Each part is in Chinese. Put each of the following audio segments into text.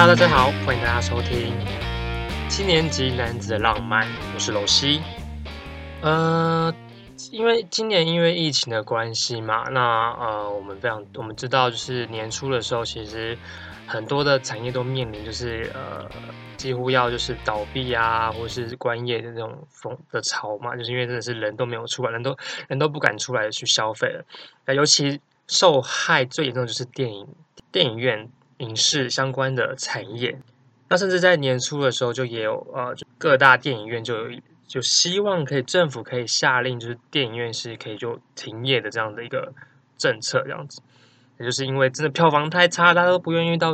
Hello，大家好，欢迎大家收听七年级男子的浪漫，我是楼西。呃，因为今年因为疫情的关系嘛，那呃，我们非常我们知道，就是年初的时候，其实很多的产业都面临就是呃，几乎要就是倒闭啊，或者是关业的那种风的潮嘛，就是因为真的是人都没有出来，人都人都不敢出来去消费了。那尤其受害最严重的就是电影电影院。影视相关的产业，那甚至在年初的时候，就也有呃，各大电影院就有就希望可以政府可以下令，就是电影院是可以就停业的这样的一个政策，这样子，也就是因为真的票房太差，大家都不愿意到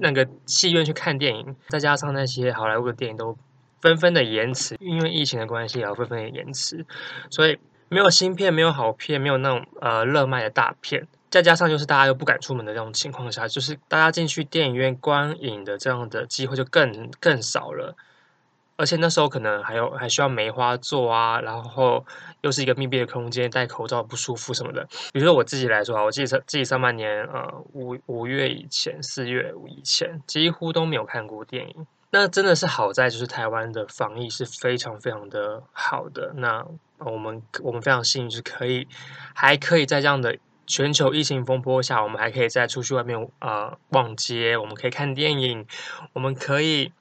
那个戏院去看电影，再加上那些好莱坞的电影都纷纷的延迟，因为疫情的关系，然后纷纷的延迟，所以没有新片，没有好片，没有那种呃热卖的大片。再加上就是大家又不敢出门的这种情况下，就是大家进去电影院观影的这样的机会就更更少了，而且那时候可能还有还需要梅花座啊，然后又是一个密闭的空间，戴口罩不舒服什么的。比如说我自己来说啊，我自己上自己上半年呃五五月以前四月以前几乎都没有看过电影，那真的是好在就是台湾的防疫是非常非常的好的，那我们我们非常幸运是可以还可以在这样的。全球疫情风波下，我们还可以再出去外面呃逛街，我们可以看电影，我们可以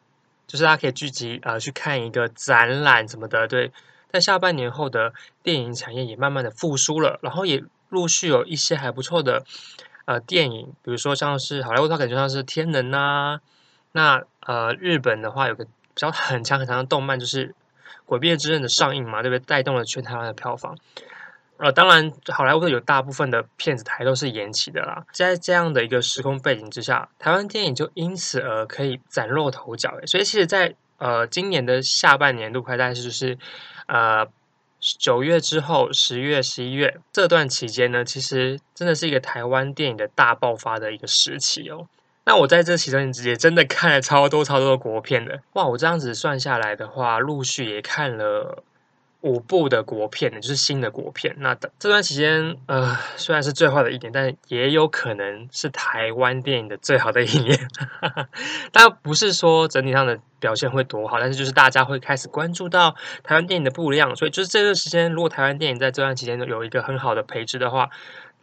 就是大家可以聚集呃去看一个展览什么的。对，在下半年后的电影产业也慢慢的复苏了，然后也陆续有一些还不错的呃电影，比如说像是好莱坞，它感觉像是天能啊，那呃日本的话有个比较很强很强的动漫，就是《鬼灭之刃》的上映嘛，对不对？带动了全台湾的票房。呃，当然，好莱坞有大部分的片子台都是延期的啦。在这样的一个时空背景之下，台湾电影就因此而可以崭露头角。所以，其实在，呃今年的下半年度，大概就是呃九月之后，十月、十一月这段期间呢，其实真的是一个台湾电影的大爆发的一个时期哦。那我在这其中也真的看了超多超多的国片的哇！我这样子算下来的话，陆续也看了。五部的国片呢，就是新的国片。那这段期间，呃，虽然是最坏的一年，但也有可能是台湾电影的最好的一年。但不是说整体上的表现会多好，但是就是大家会开始关注到台湾电影的不一样。所以就是这段时间，如果台湾电影在这段期间有一个很好的培植的话，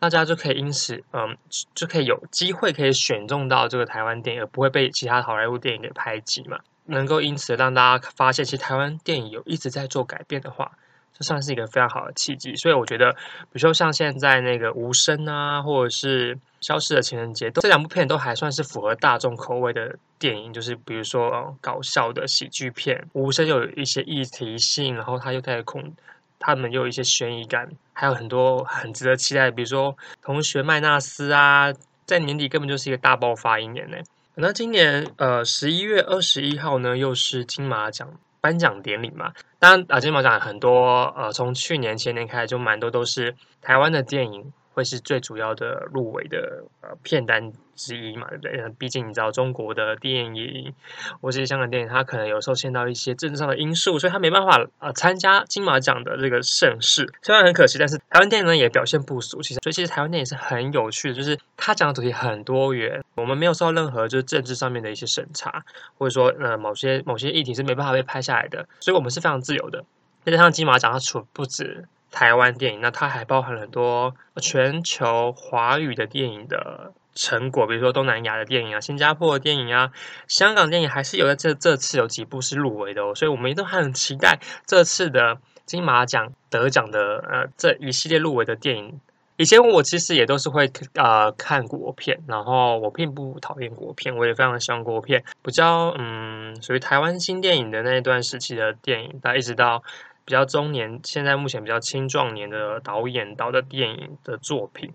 大家就可以因此，嗯，就可以有机会可以选中到这个台湾电影，而不会被其他好莱坞电影给排挤嘛。能够因此让大家发现，其实台湾电影有一直在做改变的话，这算是一个非常好的契机。所以我觉得，比如说像现在那个《无声》啊，或者是《消失的情人节》，这两部片都还算是符合大众口味的电影。就是比如说搞笑的喜剧片，《无声》又有一些议题性，然后它又带恐，他们又有一些悬疑感，还有很多很值得期待。比如说《同学麦纳斯》啊，在年底根本就是一个大爆发一年呢。那今年呃十一月二十一号呢，又是金马奖颁奖典礼嘛。当然啊，金马奖很多呃，从去年前年开始就蛮多都是台湾的电影。会是最主要的入围的呃片单之一嘛，对不对？毕竟你知道中国的电影或是香港电影，它可能有受限到一些政治上的因素，所以它没办法呃参加金马奖的这个盛事。虽然很可惜，但是台湾电影呢也表现不俗。其实，所以其实台湾电影是很有趣的，就是它讲的主题很多元，我们没有受到任何就是政治上面的一些审查，或者说呃某些某些议题是没办法被拍下来的，所以我们是非常自由的。再加上金马奖，它除不止。台湾电影，那它还包含很多全球华语的电影的成果，比如说东南亚的电影啊、新加坡的电影啊、香港电影，还是有在这这次有几部是入围的哦，所以我们都很期待这次的金马奖得奖的呃这一系列入围的电影。以前我其实也都是会呃看国片，然后我并不讨厌国片，我也非常喜欢国片，比较嗯属于台湾新电影的那一段时期的电影，但一直到。比较中年，现在目前比较青壮年的导演导的电影的作品，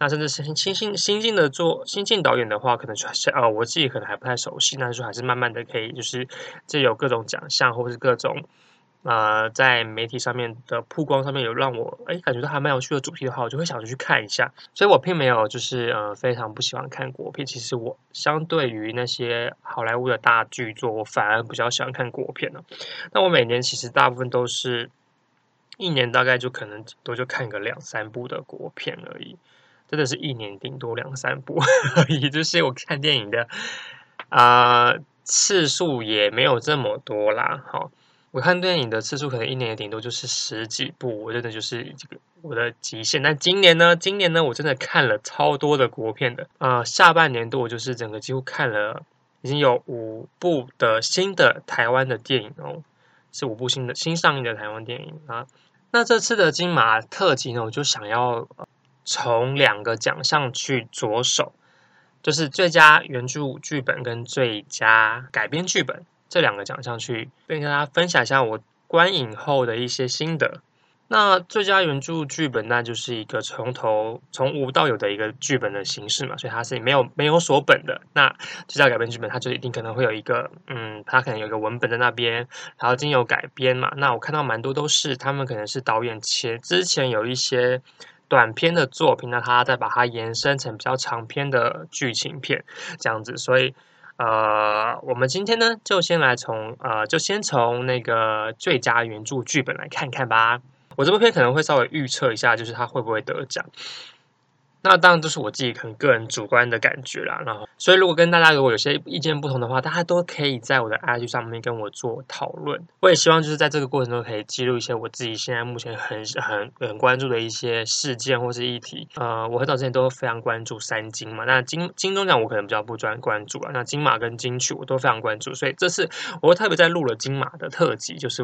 那甚至是新新新进的做新进导演的话，可能是呃我自己可能还不太熟悉，但是说还是慢慢的可以，就是这有各种奖项或者是各种。呃，在媒体上面的曝光上面有让我哎感觉到还蛮有趣的主题的话，我就会想去看一下。所以我并没有就是呃非常不喜欢看国片。其实我相对于那些好莱坞的大剧作，我反而比较喜欢看国片呢。那我每年其实大部分都是一年大概就可能多就看个两三部的国片而已，真的是一年顶多两三部 而已。就是我看电影的啊、次数也没有这么多啦。好，我看电影的次数可能一年也顶多就是十几部，我真的就是这个我的极限。但今年呢，今年呢，我真的看了超多的国片的。呃，下半年度我就是整个几乎看了，已经有五部的新的台湾的电影哦，是五部新的新上映的台湾电影啊。那这次的金马特辑呢，我就想要从两个奖项去着手，就是最佳原著剧本跟最佳改编剧本这两个奖项去跟大家分享一下我观影后的一些心得。那最佳原著剧本，那就是一个从头从无到有的一个剧本的形式嘛，所以它是没有没有锁本的。那最佳改编剧本，它就一定可能会有一个，嗯，它可能有一个文本在那边，然后经由改编嘛。那我看到蛮多都是他们可能是导演前之前有一些短篇的作品，那它再把它延伸成比较长篇的剧情片这样子。所以，呃，我们今天呢，就先来从呃，就先从那个最佳原著剧本来看看吧。我这部片可能会稍微预测一下，就是他会不会得奖。那当然，这是我自己可能个人主观的感觉啦。然后，所以如果跟大家如果有些意见不同的话，大家都可以在我的 IG 上面跟我做讨论。我也希望就是在这个过程中可以记录一些我自己现在目前很很很关注的一些事件或是议题。呃，我很早之前都非常关注三金嘛。那金金钟奖我可能比较不专关注啊。那金马跟金曲我都非常关注，所以这次我特别在录了金马的特辑，就是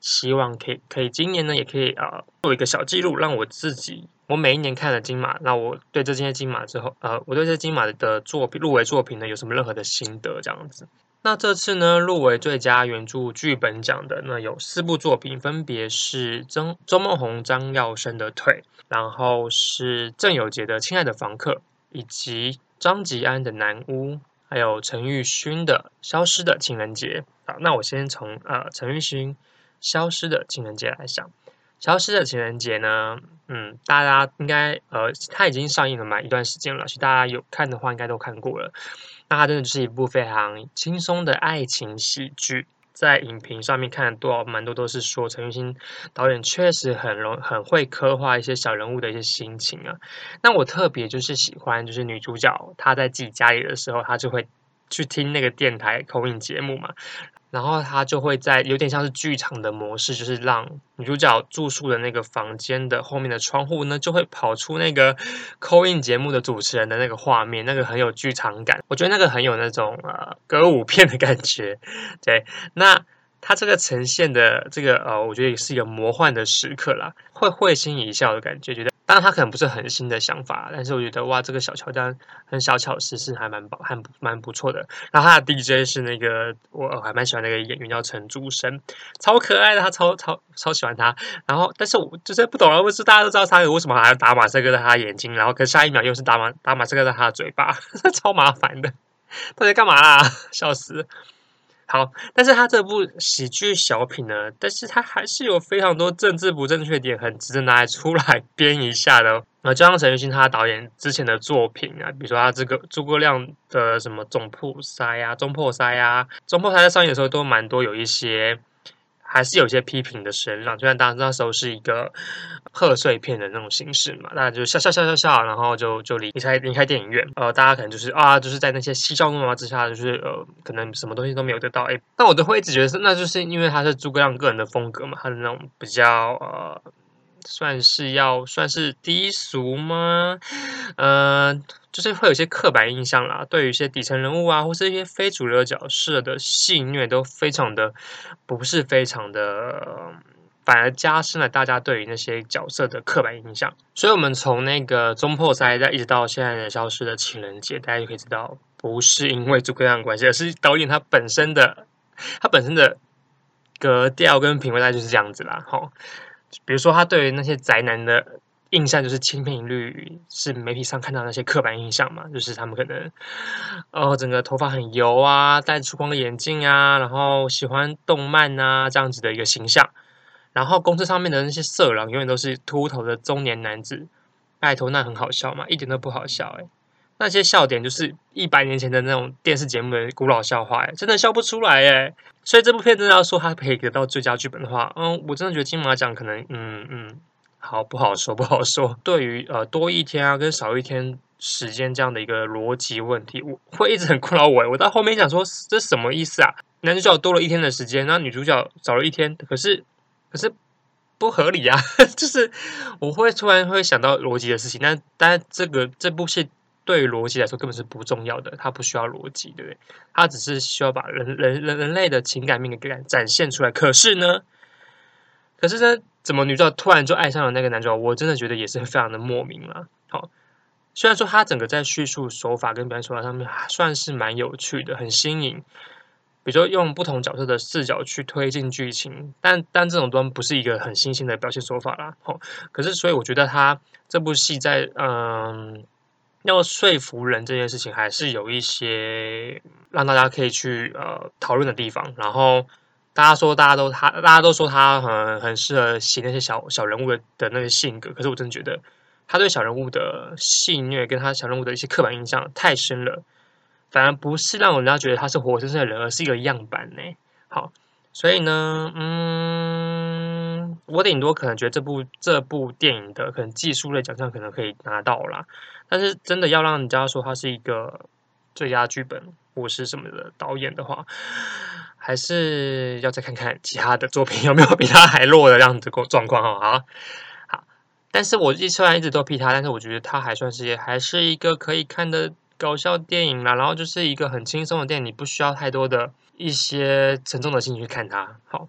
希望可以可以今年呢也可以啊、呃、做一个小记录，让我自己。我每一年看了金马，那我对这些金马之后，呃，我对这些金马的作品入围作品呢，有什么任何的心得这样子？那这次呢，入围最佳原著剧本奖的呢，有四部作品，分别是曾周梦红、张耀生的《腿》，然后是郑有杰的《亲爱的房客》，以及张吉安的《南屋》，还有陈玉勋的《消失的情人节》。好，那我先从呃陈玉勋《消失的情人节》来想。消失的情人节呢，嗯，大家应该呃，它已经上映了蛮一段时间了，所以大家有看的话，应该都看过了。那它真的就是一部非常轻松的爱情喜剧，在影评上面看多蛮多都是说陈玉兴导演确实很容很会刻画一些小人物的一些心情啊。那我特别就是喜欢，就是女主角她在自己家里的时候，她就会去听那个电台口音节目嘛。然后他就会在有点像是剧场的模式，就是让女主角住宿的那个房间的后面的窗户呢，就会跑出那个 call in 节目的主持人的那个画面，那个很有剧场感。我觉得那个很有那种呃歌舞片的感觉。对，那他这个呈现的这个呃，我觉得也是一个魔幻的时刻啦，会会心一笑的感觉，觉得。当然，他可能不是很新的想法，但是我觉得哇，这个小乔丹很小巧思是还蛮还蛮不错的。然后他的 DJ 是那个我还蛮喜欢那个演员叫陈竹生，超可爱的，他超超超喜欢他。然后，但是我就是不懂啊，为什么大家都知道他为什么还要打马赛克在他眼睛，然后可下一秒又是打马打马赛克在他的嘴巴，超麻烦的，到底干嘛啦？笑死！好，但是他这部喜剧小品呢，但是他还是有非常多政治不正确点，很值得拿来出来编一下的。那，就像陈奕迅他导演之前的作品啊，比如说他这个诸葛亮的什么总破塞啊、中破塞啊、中破塞在上映的时候都蛮多有一些。还是有些批评的声浪，就像当那时候是一个贺岁片的那种形式嘛，大家就笑笑笑笑笑，然后就就离开离开电影院，呃，大家可能就是啊，就是在那些嬉笑怒骂之下，就是呃，可能什么东西都没有得到。哎，但我都会一直觉得是，那就是因为他是诸葛亮个人的风格嘛，他的那种比较呃。算是要算是低俗吗？呃，就是会有一些刻板印象啦，对于一些底层人物啊，或是一些非主流角色的戏谑，都非常的不是非常的，反而加深了大家对于那些角色的刻板印象。所以，我们从那个中破塞，再一直到现在的消失的情人节，大家就可以知道，不是因为诸葛亮关系，而是导演他本身的他本身的格调跟品味，大概就是这样子啦。好。比如说，他对于那些宅男的印象就是千篇一律，是媒体上看到那些刻板印象嘛，就是他们可能，哦，整个头发很油啊，戴粗框的眼镜啊，然后喜欢动漫啊这样子的一个形象。然后公车上面的那些色狼永远都是秃头的中年男子，拜托，那很好笑嘛？一点都不好笑诶。那些笑点就是一百年前的那种电视节目的古老笑话，哎，真的笑不出来，哎。所以这部片真的要说它可以得到最佳剧本的话，嗯，我真的觉得金马奖可能，嗯嗯，好不好说？不好说。对于呃多一天啊跟少一天时间这样的一个逻辑问题，我会一直很 困扰我。我到后面想说，这什么意思啊？男主角多了一天的时间，那女主角少了一天，可是可是不合理啊！就是我会突然会想到逻辑的事情，但但这个这部戏。对于逻辑来说根本是不重要的，它不需要逻辑，对不对？它只是需要把人人人人类的情感面给展现出来。可是呢，可是呢，怎么女主角突然就爱上了那个男主角？我真的觉得也是非常的莫名了。好，虽然说他整个在叙述手法跟表现手法上面还算是蛮有趣的，很新颖。比如说用不同角色的视角去推进剧情，但但这种都不是一个很新鲜的表现手法啦。好，可是所以我觉得他这部戏在嗯。要说服人这件事情，还是有一些让大家可以去呃讨论的地方。然后大家说，大家都他，大家都说他很很适合写那些小小人物的那些性格。可是我真的觉得，他对小人物的戏虐，跟他小人物的一些刻板印象太深了，反而不是让人家觉得他是活生生的人，而是一个样板呢。好，所以呢，嗯，我顶多可能觉得这部这部电影的可能技术类奖项可能可以拿到啦。但是真的要让人家说它是一个最佳剧本或是什么的导演的话，还是要再看看其他的作品有没有比他还弱的这样子状况哈。好，但是我一虽然一直都批他，但是我觉得他还算是还是一个可以看的搞笑电影啦。然后就是一个很轻松的电影，你不需要太多的一些沉重的心情去看它。好，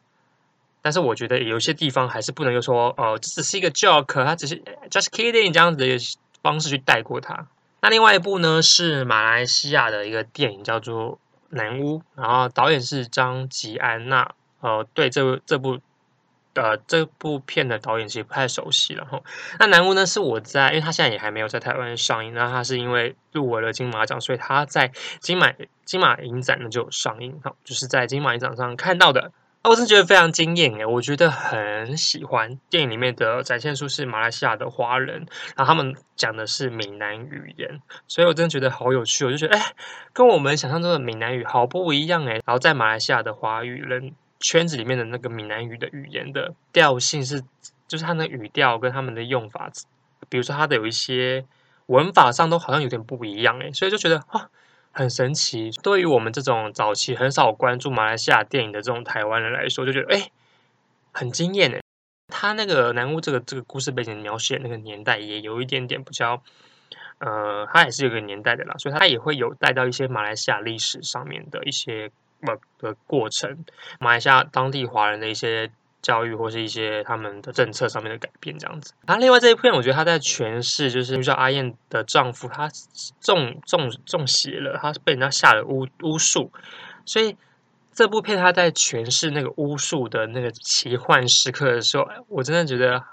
但是我觉得有些地方还是不能够说哦，这只是一个 joke，它只是 just kidding 这样子的。方式去带过它。那另外一部呢，是马来西亚的一个电影，叫做《南巫》，然后导演是张吉安。那呃，对这这部呃这部片的导演其实不太熟悉了哈。那《南巫》呢，是我在，因为他现在也还没有在台湾上映，那他是因为入围了金马奖，所以他在金马金马影展呢就有上映，哈，就是在金马影展上看到的。我真的觉得非常惊艳诶，我觉得很喜欢电影里面的展现出是马来西亚的华人，然后他们讲的是闽南语言，所以我真的觉得好有趣，我就觉得哎，跟我们想象中的闽南语好不一样诶。然后在马来西亚的华语人圈子里面的那个闽南语的语言的调性是，就是它的语调跟他们的用法，比如说它的有一些文法上都好像有点不一样诶，所以就觉得哇。很神奇，对于我们这种早期很少关注马来西亚电影的这种台湾人来说，就觉得哎，很惊艳哎。他那个南屋这个这个故事背景描写那个年代也有一点点比较，呃，它也是有个年代的啦，所以它也会有带到一些马来西亚历史上面的一些呃的过程，马来西亚当地华人的一些。教育或是一些他们的政策上面的改变这样子。然后另外这一片，我觉得他在诠释就是叫阿燕的丈夫，他中中中邪了，他被人家下了巫巫术，所以这部片他在诠释那个巫术的那个奇幻时刻的时候，我真的觉得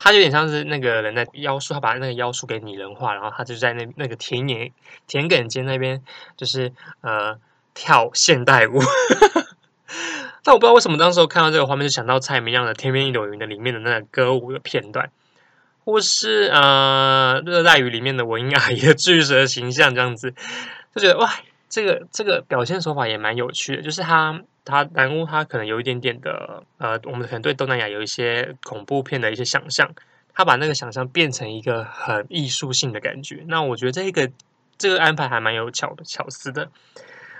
他有点像是那个人在妖术，他把那个妖术给拟人化，然后他就在那那个田野田埂间那边，就是呃跳现代舞。但我不知道为什么当时看到这个画面就想到蔡明亮的《天边一朵云》的里面的那个歌舞的片段，或是呃《热带雨》里面的文英阿姨的巨蛇形象这样子，就觉得哇，这个这个表现手法也蛮有趣的。就是他他南屋他可能有一点点的呃，我们可能对东南亚有一些恐怖片的一些想象，他把那个想象变成一个很艺术性的感觉。那我觉得这个这个安排还蛮有巧的巧思的。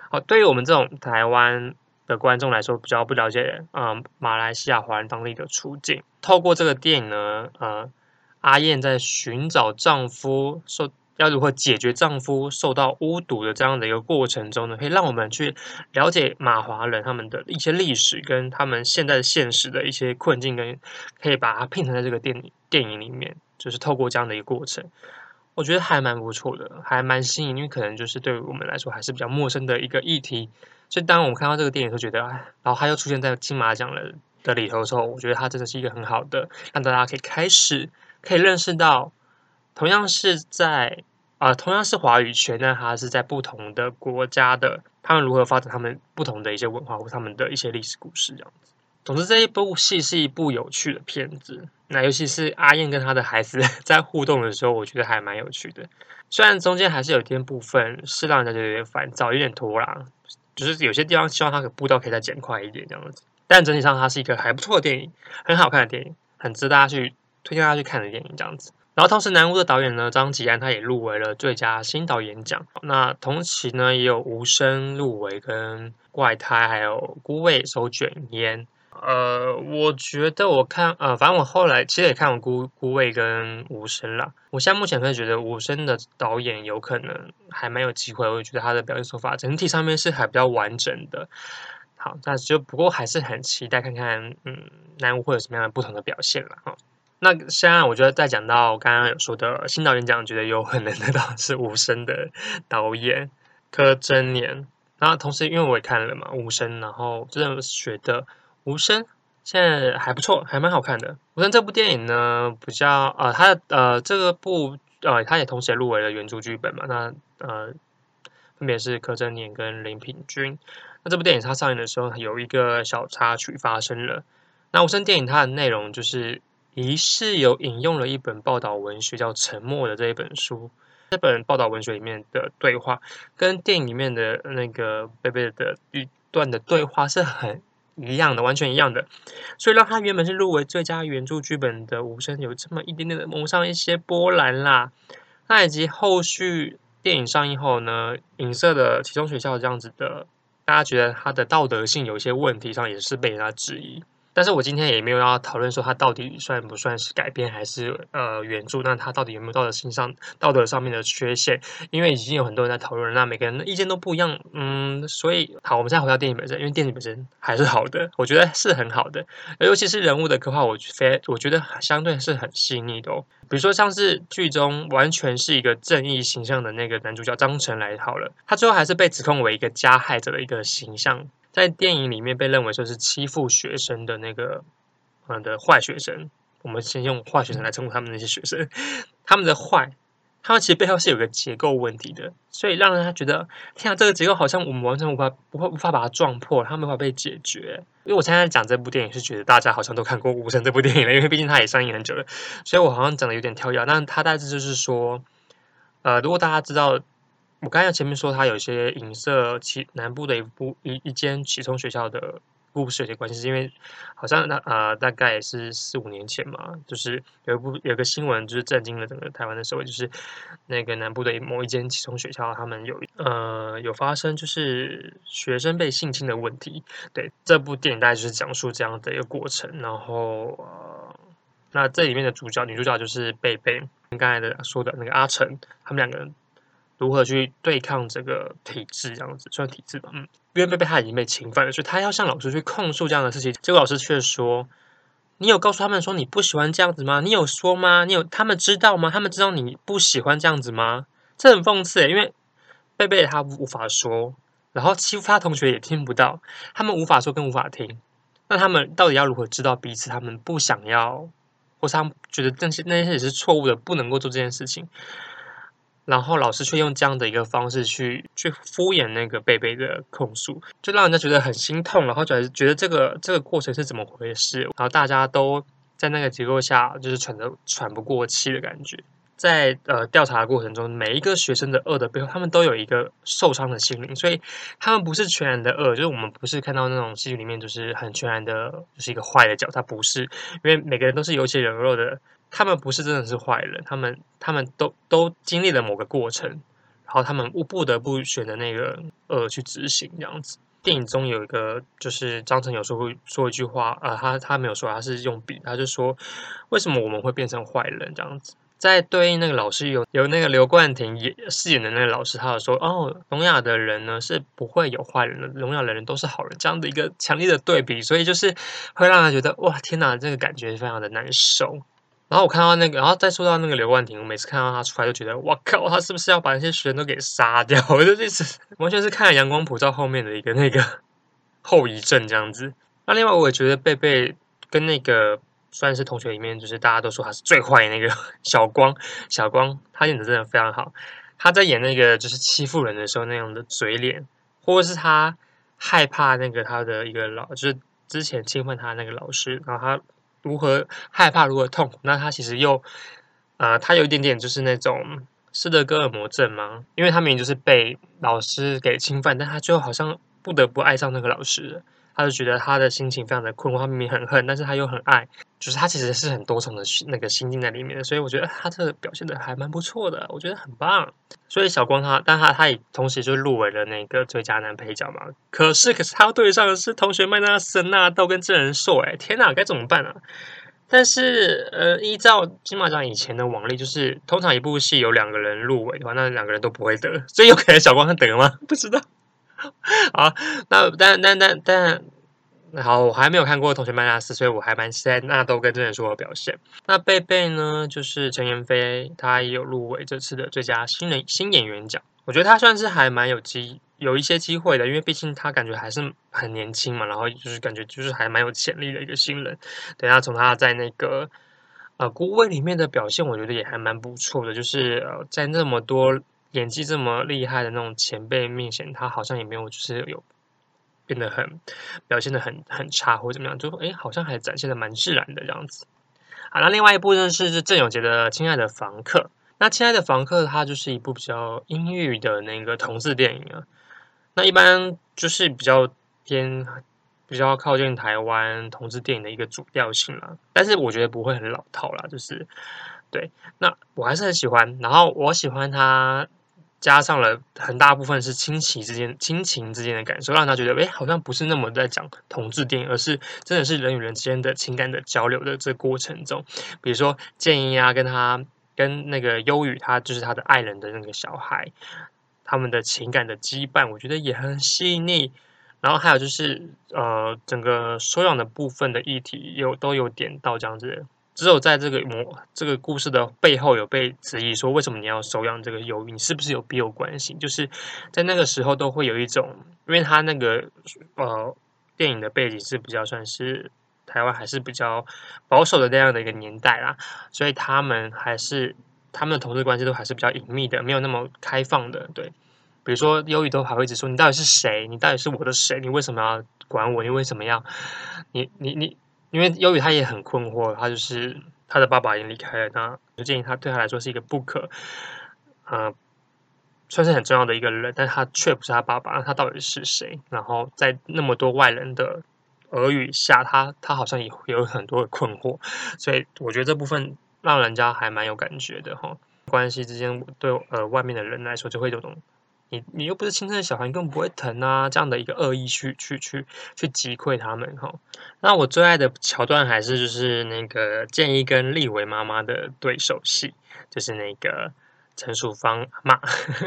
好，对于我们这种台湾。的观众来说比较不了解，嗯，马来西亚华人当地的处境。透过这个电影呢，呃，阿燕在寻找丈夫受要如何解决丈夫受到巫毒的这样的一个过程中呢，可以让我们去了解马华人他们的一些历史跟他们现在现实的一些困境，跟可以把它拼成在这个电影电影里面，就是透过这样的一个过程，我觉得还蛮不错的，还蛮新颖，因为可能就是对于我们来说还是比较陌生的一个议题。所以，当我们看到这个电影，就觉得，然后他又出现在金马奖的的里头的时候，我觉得他真的是一个很好的，让大家可以开始可以认识到，同样是在啊、同样是华语圈，但他是在不同的国家的，他们如何发展他们不同的一些文化或他们的一些历史故事这样子。总之，这一部戏是一部有趣的片子。那尤其是阿燕跟她的孩子 在互动的时候，我觉得还蛮有趣的。虽然中间还是有一点部分是让人家有点烦躁，有点拖拉。就是有些地方希望它的步调可以再减快一点这样子，但整体上它是一个还不错的电影，很好看的电影，很值得大家去推荐大家去看的电影这样子。然后同时，南屋的导演呢，张吉安他也入围了最佳新导演奖。那同期呢，也有无声入围，跟怪胎，还有孤味手卷烟。呃，我觉得我看，呃，反正我后来其实也看过孤孤味跟无声啦。我现在目前会觉得无声的导演有可能还蛮有机会，我觉得他的表现手法整体上面是还比较完整的。好，那就不过还是很期待看看，嗯，南无会有什么样的不同的表现了哈。那现在我觉得再讲到刚刚有说的新导演奖，觉得有可能得到是无声的导演柯贞年。然后同时因为我也看了嘛无声，然后真的觉得无声现在还不错，还蛮好看的。无声这部电影呢，比较呃，它呃这个部呃，它也同时也入围了原著剧本嘛。那呃，分别是柯震年跟林品君。那这部电影它上映的时候有一个小插曲发生了。那无声电影它的内容就是。疑似有引用了一本报道文学，叫《沉默》的这一本书。这本报道文学里面的对话，跟电影里面的那个贝贝的一段的对话是很一样的，完全一样的。所以让他原本是入围最佳原著剧本的无声，有这么一点点的蒙上一些波澜啦。那以及后续电影上映后呢，影色的其中学校这样子的，大家觉得他的道德性有一些问题上，也是被人家质疑。但是我今天也没有要讨论说它到底算不算是改编还是呃原著，那它到底有没有道德性上道德上面的缺陷？因为已经有很多人在讨论，那每个人的意见都不一样，嗯，所以好，我们再回到电影本身，因为电影本身还是好的，我觉得是很好的，尤其是人物的刻画，我非我觉得相对是很细腻的哦。比如说像是剧中完全是一个正义形象的那个男主角张晨来好了，他最后还是被指控为一个加害者的一个形象。在电影里面被认为说是欺负学生的那个，嗯的坏学生，我们先用坏学生来称呼他们那些学生，他们的坏，他们其实背后是有个结构问题的，所以让人他觉得，天啊，这个结构好像我们完全无法无法无法把它撞破，他们无法被解决。因为我现在讲这部电影是觉得大家好像都看过《无声》这部电影了，因为毕竟它也上映很久了，所以我好像讲的有点跳跃，但它大致就是说，呃，如果大家知道。我刚才前面说，它有一些影射其南部的一部一一间启聪学校的故事有些关系，是因为好像那呃大概也是四五年前嘛，就是有一部有个新闻，就是震惊了整个台湾的社会，就是那个南部的某一间启聪学校，他们有呃有发生就是学生被性侵的问题。对，这部电影大概就是讲述这样的一个过程，然后呃那这里面的主角女主角就是贝贝，跟刚才的说的那个阿成，他们两个人。如何去对抗这个体制？这样子算体制吧。嗯，因为贝贝他已经被侵犯了，所以他要向老师去控诉这样的事情。结果老师却说：“你有告诉他们说你不喜欢这样子吗？你有说吗？你有他们知道吗？他们知道你不喜欢这样子吗？”这很讽刺，因为贝贝他无法说，然后欺负他同学也听不到，他们无法说跟无法听。那他们到底要如何知道彼此？他们不想要，或是他们觉得那些那些也是错误的，不能够做这件事情。然后老师却用这样的一个方式去去敷衍那个贝贝的控诉，就让人家觉得很心痛，然后觉得觉得这个这个过程是怎么回事？然后大家都在那个结构下就是喘着喘不过气的感觉。在呃调查的过程中，每一个学生的恶的背后，他们都有一个受伤的心灵，所以他们不是全然的恶，就是我们不是看到那种戏剧里面就是很全然的，就是一个坏的角，他不是，因为每个人都是有血有肉的。他们不是真的是坏人，他们他们都都经历了某个过程，然后他们不得不选择那个呃去执行这样子。电影中有一个就是张晨有时候会说一句话，呃，他他没有说，他是用笔，他就说为什么我们会变成坏人这样子。在对应那个老师有有那个刘冠廷演饰演的那个老师，他有说哦，聋哑的人呢是不会有坏人的，聋哑的人都是好人，这样的一个强烈的对比，所以就是会让他觉得哇天哪，这个感觉非常的难受。然后我看到那个，然后再说到那个刘冠廷，我每次看到他出来就觉得，哇靠，他是不是要把那些学生都给杀掉？我就一直完全是看了《阳光普照》后面的一个那个后遗症这样子。那另外我也觉得贝贝跟那个算是同学里面，就是大家都说他是最坏那个小光，小光他演的真的非常好。他在演那个就是欺负人的时候那样的嘴脸，或者是他害怕那个他的一个老，就是之前侵犯他那个老师，然后他。如何害怕，如何痛苦？那他其实又，呃，他有一点点就是那种斯德哥尔摩症吗？因为他明明就是被老师给侵犯，但他最后好像不得不爱上那个老师。他就觉得他的心情非常的困惑，他明明很恨，但是他又很爱。就是他其实是很多重的那个心境在里面的，所以我觉得他这个表现的还蛮不错的，我觉得很棒。所以小光他，但他他也同时就入围了那个最佳男配角嘛。可是可是他要对上的是同学麦娜丝、纳豆跟真人秀，哎，天哪，该怎么办啊？但是呃，依照金马奖以前的往例，就是通常一部戏有两个人入围的话，那两个人都不会得，所以有可能小光他得吗？不知道。好，那但但但但。好，我还没有看过《同学麦拉斯》，所以我还蛮期待纳豆跟真人秀的表现。那贝贝呢，就是陈妍霏，她也有入围这次的最佳新人新演员奖。我觉得她算是还蛮有机有一些机会的，因为毕竟她感觉还是很年轻嘛，然后就是感觉就是还蛮有潜力的一个新人。等下从她在那个呃《孤味》里面的表现，我觉得也还蛮不错的。就是呃在那么多演技这么厉害的那种前辈面前，他好像也没有就是有。变得很表现得很很差或者怎么样，就哎，好像还展现的蛮自然的这样子。好，那另外一部呢是郑永杰的《亲爱的房客》。那《亲爱的房客》它就是一部比较阴郁的那个同志电影啊。那一般就是比较偏比较靠近台湾同志电影的一个主调性啦。但是我觉得不会很老套啦，就是对。那我还是很喜欢，然后我喜欢它。加上了很大部分是亲情之间、亲情之间的感受，让他觉得，哎，好像不是那么在讲同志电影，而是真的是人与人之间的情感的交流的这过程中，比如说建一啊，跟他跟那个忧郁，他就是他的爱人的那个小孩，他们的情感的羁绊，我觉得也很细腻。然后还有就是，呃，整个收养的部分的议题有都有点到这样子。只有在这个模这个故事的背后有被质疑说，为什么你要收养这个忧郁？你是不是有笔友关系？就是在那个时候都会有一种，因为他那个呃电影的背景是比较算是台湾还是比较保守的那样的一个年代啦，所以他们还是他们的同志关系都还是比较隐秘的，没有那么开放的。对，比如说忧郁都还会一直说，你到底是谁？你到底是我的谁？你为什么要管我？你为什么要你你你？因为忧郁他也很困惑，他就是他的爸爸已经离开了，那就建议他对他来说是一个不可，呃，算是很重要的一个人，但他却不是他爸爸，那他到底是谁？然后在那么多外人的耳语下，他他好像也有很多的困惑，所以我觉得这部分让人家还蛮有感觉的哈。关系之间对呃外面的人来说就会有种。你你又不是亲生的小孩，你根本不会疼啊！这样的一个恶意去去去去击溃他们哈。那我最爱的桥段还是就是那个建一跟立维妈妈的对手戏，就是那个陈淑芳骂。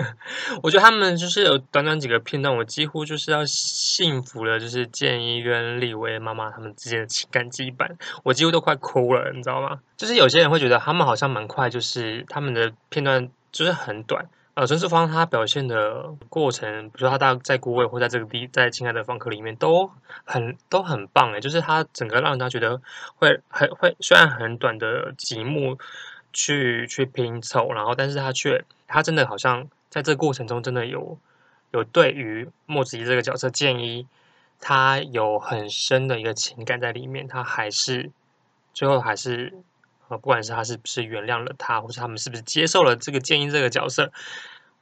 我觉得他们就是有短短几个片段，我几乎就是要幸福了，就是建一跟立威妈妈他们之间的情感羁绊，我几乎都快哭了，你知道吗？就是有些人会觉得他们好像蛮快，就是他们的片段就是很短。呃，陈淑芳她表现的过程，比如说她大在孤味或在这个地，在亲爱的房客里面都很都很棒诶，就是她整个让人家觉得会很会，虽然很短的几幕去去拼凑，然后但是她却她真的好像在这个过程中真的有有对于莫子怡这个角色建一，她有很深的一个情感在里面，她还是最后还是。啊不管是他是不是原谅了他，或者他们是不是接受了这个建议这个角色，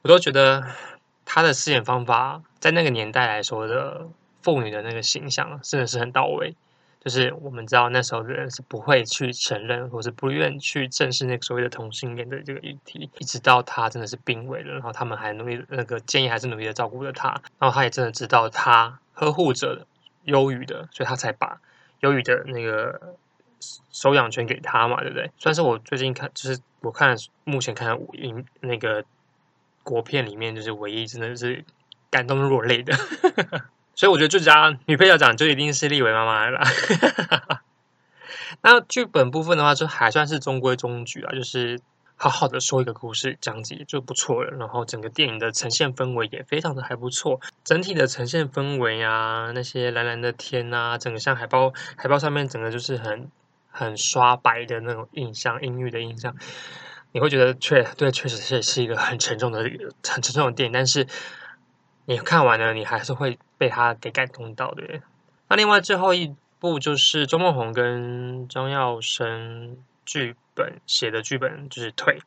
我都觉得他的饰演方法在那个年代来说的妇女的那个形象真的是很到位。就是我们知道那时候的人是不会去承认，或是不愿去正视那个所谓的同性恋的这个议题，一直到他真的是病危了，然后他们还努力，那个建议还是努力的照顾着他，然后他也真的知道他呵护着忧郁的，所以他才把忧郁的那个。收养权给他嘛，对不对？算是我最近看，就是我看目前看影那个国片里面，就是唯一真的是感动落泪的。所以我觉得最佳女配角奖就一定是立维妈妈了。那剧本部分的话，就还算是中规中矩啊，就是好好的说一个故事讲解就不错了。然后整个电影的呈现氛围也非常的还不错，整体的呈现氛围啊，那些蓝蓝的天啊，整个像海报海报上面整个就是很。很刷白的那种印象，阴郁的印象，你会觉得确对，确实是是一个很沉重的、很沉重的电影。但是你看完了，你还是会被他给感动到的。那另外最后一部就是周梦红跟张耀生剧本写的剧本，就是《退》。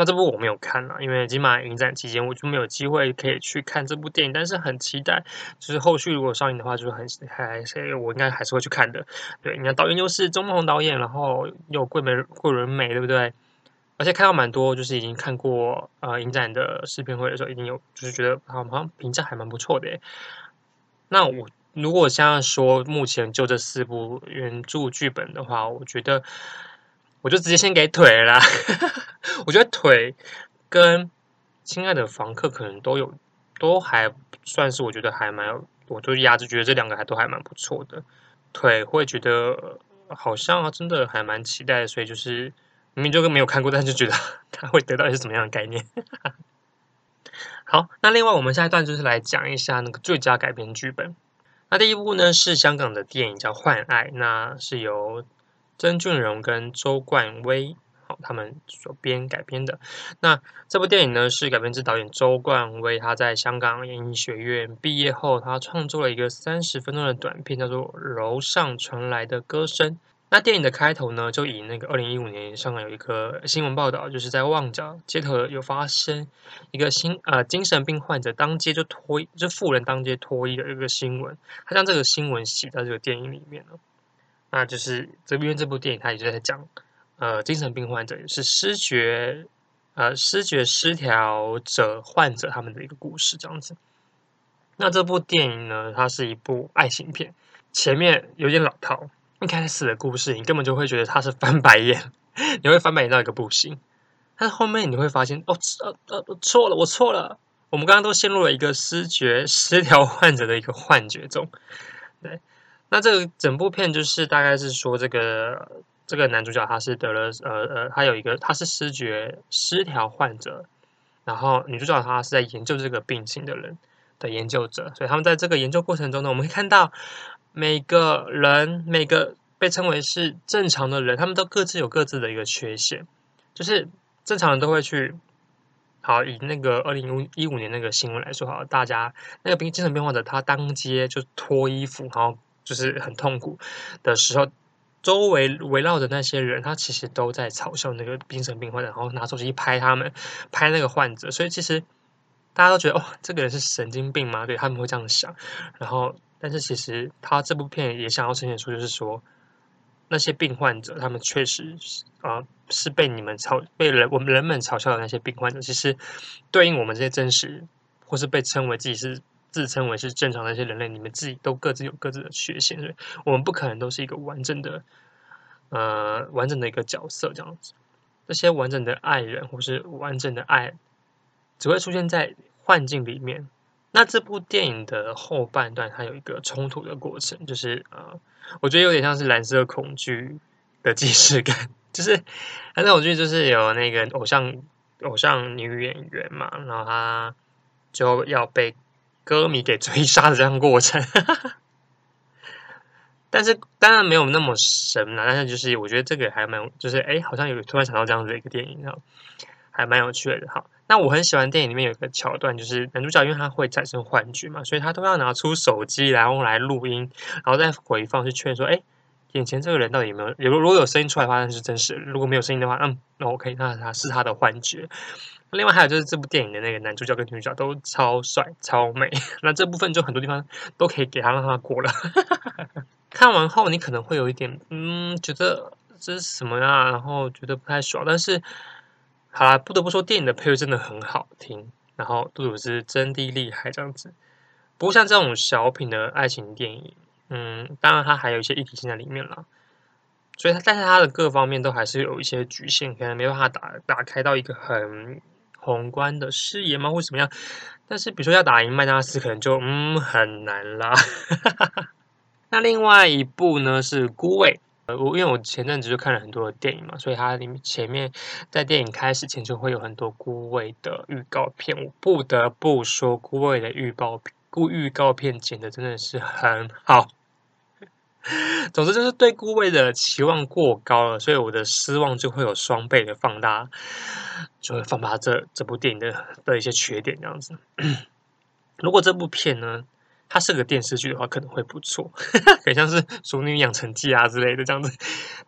那这部我没有看了，因为金马影展期间我就没有机会可以去看这部电影，但是很期待，就是后续如果上映的话，就是很还是我应该还是会去看的。对，你看导演就是钟孟宏导演，然后有桂美桂纶镁，对不对？而且看到蛮多，就是已经看过呃影展的试片会的时候，已经有就是觉得好像评价还蛮不错的。那我如果现在说目前就这四部原著剧本的话，我觉得我就直接先给腿了。我觉得腿跟亲爱的房客可能都有，都还算是我觉得还蛮，我就压着觉得这两个还都还蛮不错的。腿会觉得好像真的还蛮期待，所以就是。明明就跟没有看过，但是觉得他会得到一些什么样的概念。好，那另外我们下一段就是来讲一下那个最佳改编剧本。那第一部呢是香港的电影叫《幻爱》，那是由曾俊荣跟周冠威他们所编改编的。那这部电影呢是改编自导演周冠威他在香港演艺学院毕业后，他创作了一个三十分钟的短片，叫做《楼上传来的歌声》。那电影的开头呢，就以那个二零一五年香港有一个新闻报道，就是在旺角街头有发生一个新呃精神病患者当街就脱，就妇人当街脱衣的一个新闻，他将这个新闻写在这个电影里面了。那就是这边这部电影，他也就在讲呃精神病患者也是失觉呃失觉失调者患者他们的一个故事这样子。那这部电影呢，它是一部爱情片，前面有点老套。一开始的故事，你根本就会觉得他是翻白眼，你会翻白眼到一个不行。但是后面你会发现，哦，呃呃，错了，我错了。我们刚刚都陷入了一个失觉失调患者的一个幻觉中。对，那这个整部片就是大概是说，这个这个男主角他是得了呃呃，他有一个他是失觉失调患者，然后女主角她是在研究这个病情的人的研究者，所以他们在这个研究过程中呢，我们会看到。每个人，每个被称为是正常的人，他们都各自有各自的一个缺陷。就是正常人都会去，好，以那个二零一五年那个新闻来说，好，大家那个病精神病患者，他当街就脱衣服，然后就是很痛苦的时候，周围围绕着那些人，他其实都在嘲笑那个精神病患者，然后拿手机拍他们，拍那个患者。所以其实大家都觉得，哦，这个人是神经病吗？对，他们会这样想，然后。但是其实他这部片也想要呈现出，就是说那些病患者，他们确实啊、是被你们嘲被人我们人们嘲笑的那些病患者，其实对应我们这些真实或是被称为自己是自称为是正常的一些人类，你们自己都各自有各自的缺陷，所以我们不可能都是一个完整的呃完整的一个角色这样子。这些完整的爱人或是完整的爱，只会出现在幻境里面。那这部电影的后半段，它有一个冲突的过程，就是呃，我觉得有点像是蓝色恐惧的既视感，就是蓝色恐惧就是有那个偶像偶像女演员嘛，然后她就要被歌迷给追杀的这样过程，但是当然没有那么神了，但是就是我觉得这个还蛮，就是哎，好像有突然想到这样子的一个电影，然还蛮有趣的，好。那我很喜欢电影里面有一个桥段，就是男主角因为他会产生幻觉嘛，所以他都要拿出手机然后来录音，然后再回放去劝说，哎，眼前这个人到底有没有？如如果有声音出来的话，那是真实；如果没有声音的话，嗯，那 OK，那他是他的幻觉。另外还有就是这部电影的那个男主角跟女主角都超帅超美，那这部分就很多地方都可以给他让他过了。看完后你可能会有一点嗯，觉得这是什么呀？然后觉得不太爽，但是。好啦，不得不说，电影的配乐真的很好听，然后杜鲁斯真的厉害这样子。不过像这种小品的爱情电影，嗯，当然它还有一些议题性在里面啦。所以它但是它的各方面都还是有一些局限，可能没办法打打开到一个很宏观的视野吗，或怎么样。但是比如说要打赢麦纳斯，可能就嗯很难啦。那另外一部呢是《孤味》。我因为我前阵子就看了很多的电影嘛，所以它里面前面在电影开始前就会有很多孤味的预告片。我不得不说，孤味的预告片，孤预告片剪的真的是很好。总之就是对孤味的期望过高了，所以我的失望就会有双倍的放大，就会放大这这部电影的的一些缺点这样子。如果这部片呢，它是个电视剧的话，可能会不错，很像是《熟女养成记》啊之类的这样子。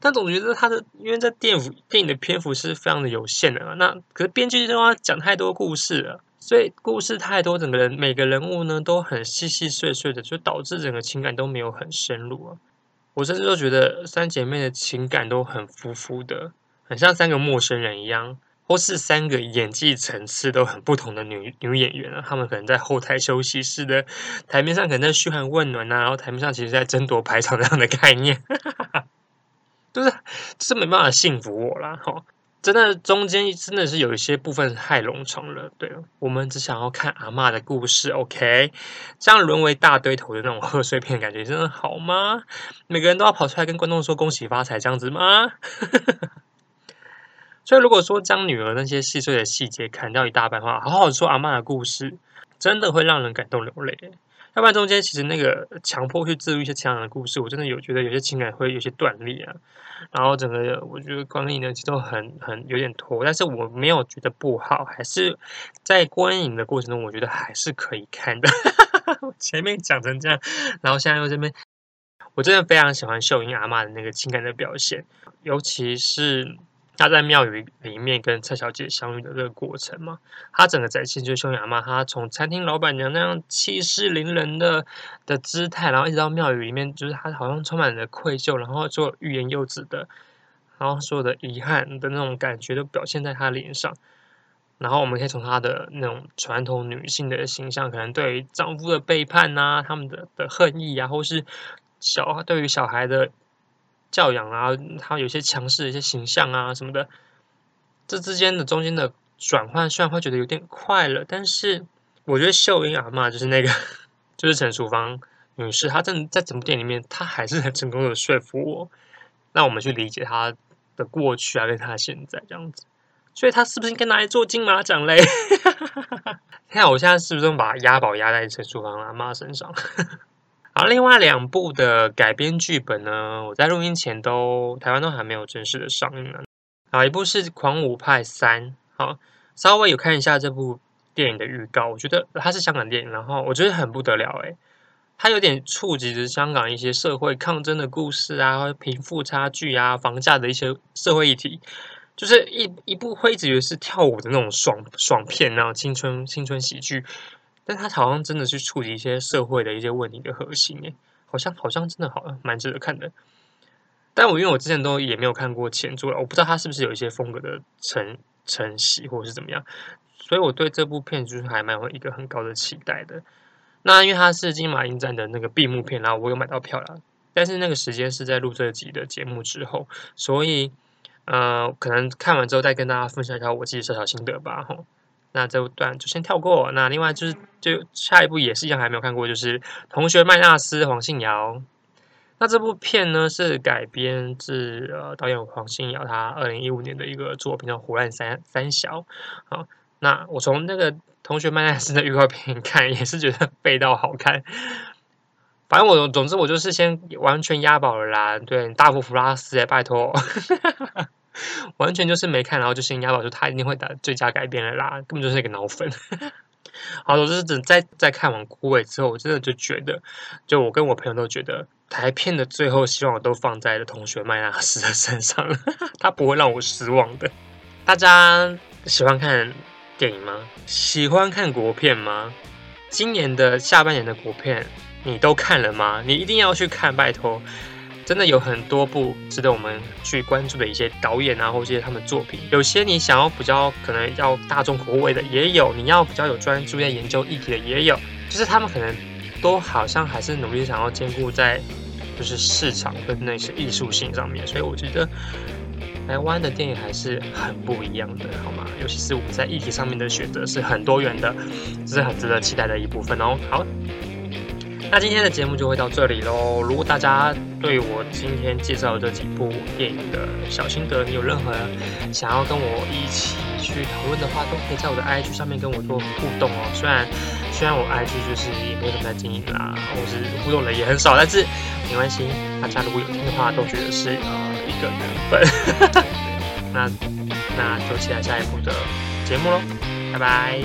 但总觉得它的，因为在电影电影的篇幅是非常的有限的，那可是编剧的话讲太多故事了，所以故事太多，整个人每个人物呢都很细细碎碎的，就导致整个情感都没有很深入啊。我甚至都觉得三姐妹的情感都很浮浮的，很像三个陌生人一样。或是三个演技层次都很不同的女女演员啊，她们可能在后台休息室的台面上可能在嘘寒问暖、啊，然后台面上其实在争夺排场这样的概念，就是就是没办法幸福我啦。哈。真的中间真的是有一些部分太冗长了，对，我们只想要看阿嬷的故事，OK，这样沦为大堆头的那种贺岁片，感觉真的好吗？每个人都要跑出来跟观众说恭喜发财这样子吗？所以，如果说将女儿那些细碎的细节砍掉一大半的话，好好说阿嬷的故事，真的会让人感动流泪。要不然中间其实那个强迫去置入一些强人的故事，我真的有觉得有些情感会有些断裂啊。然后整个我觉得观影呢，其实都很很有点拖，但是我没有觉得不好，还是在观影的过程中，我觉得还是可以看的。前面讲成这样，然后现在又这边，我真的非常喜欢秀英阿嬷的那个情感的表现，尤其是。他在庙宇里面跟蔡小姐相遇的这个过程嘛，他整个展现就是秀英阿嬷，他从餐厅老板娘那样气势凌人的的姿态，然后一直到庙宇里面，就是他好像充满了愧疚，然后做欲言又止的，然后所有的遗憾的那种感觉都表现在他脸上。然后我们可以从他的那种传统女性的形象，可能对于丈夫的背叛啊，他们的的恨意啊，或是小对于小孩的。教养啊，他有些强势的一些形象啊什么的，这之间的中间的转换，虽然会觉得有点快了，但是我觉得秀英阿嬷就是那个，就是陈淑芳女士，她真的在整部电影里面，她还是很成功的说服我，让我们去理解她的过去啊，跟她现在这样子，所以她是不是应该拿来做金马奖嘞？看我现在是不是把押宝押在陈淑芳阿妈身上？好，另外两部的改编剧本呢，我在录音前都台湾都还没有正式的上映呢。好，一部是《狂舞派三》，好，稍微有看一下这部电影的预告，我觉得它是香港电影，然后我觉得很不得了，诶，它有点触及着香港一些社会抗争的故事啊，贫富差距啊，房价的一些社会议题，就是一一部会一直以为是跳舞的那种爽爽片，然后青春青春喜剧。但他好像真的是触及一些社会的一些问题的核心，诶，好像好像真的好像蛮值得看的。但我因为我之前都也没有看过前作了，我不知道他是不是有一些风格的承承袭或者是怎么样，所以我对这部片就是还蛮有一个很高的期待的。那因为它是金马影展的那个闭幕片，然后我有买到票了，但是那个时间是在录这集的节目之后，所以呃，可能看完之后再跟大家分享一下我自己小小心得吧，吼。那这段就先跳过。那另外就是，就下一部也是一样还没有看过，就是《同学麦纳斯》黄信尧。那这部片呢是改编自呃导演黄信尧他二零一五年的一个作品叫《胡乱三三小》。好，那我从那个《同学麦纳斯》的预告片看，也是觉得背道好看。反正我总之我就是先完全押宝了啦。对，大佛普拉斯，拜托。完全就是没看，然后就先押宝说他一定会打最佳改编了啦，根本就是那个脑粉。好，我就是等在在看完枯萎之后，我真的就觉得，就我跟我朋友都觉得，台片的最后希望都放在了同学麦纳斯的身上，他不会让我失望的。大家喜欢看电影吗？喜欢看国片吗？今年的下半年的国片你都看了吗？你一定要去看，拜托。真的有很多部值得我们去关注的一些导演啊，或者一些他们作品。有些你想要比较可能要大众口味的，也有；你要比较有专注在研究议题的，也有。就是他们可能都好像还是努力想要兼顾在就是市场跟那些艺术性上面。所以我觉得台湾的电影还是很不一样的，好吗？尤其是我们在议题上面的选择是很多元的，这是很值得期待的一部分哦。好。那今天的节目就会到这里喽。如果大家对我今天介绍这几部电影的小心得，你有任何想要跟我一起去讨论的话，都可以在我的 IG 上面跟我做互动哦。虽然虽然我 IG 就是也没有什么在经营啦，或是互动人也很少，但是没关系。大家如果有听的话，都觉得是呃一个缘分。那那就期待下一部的节目喽，拜拜。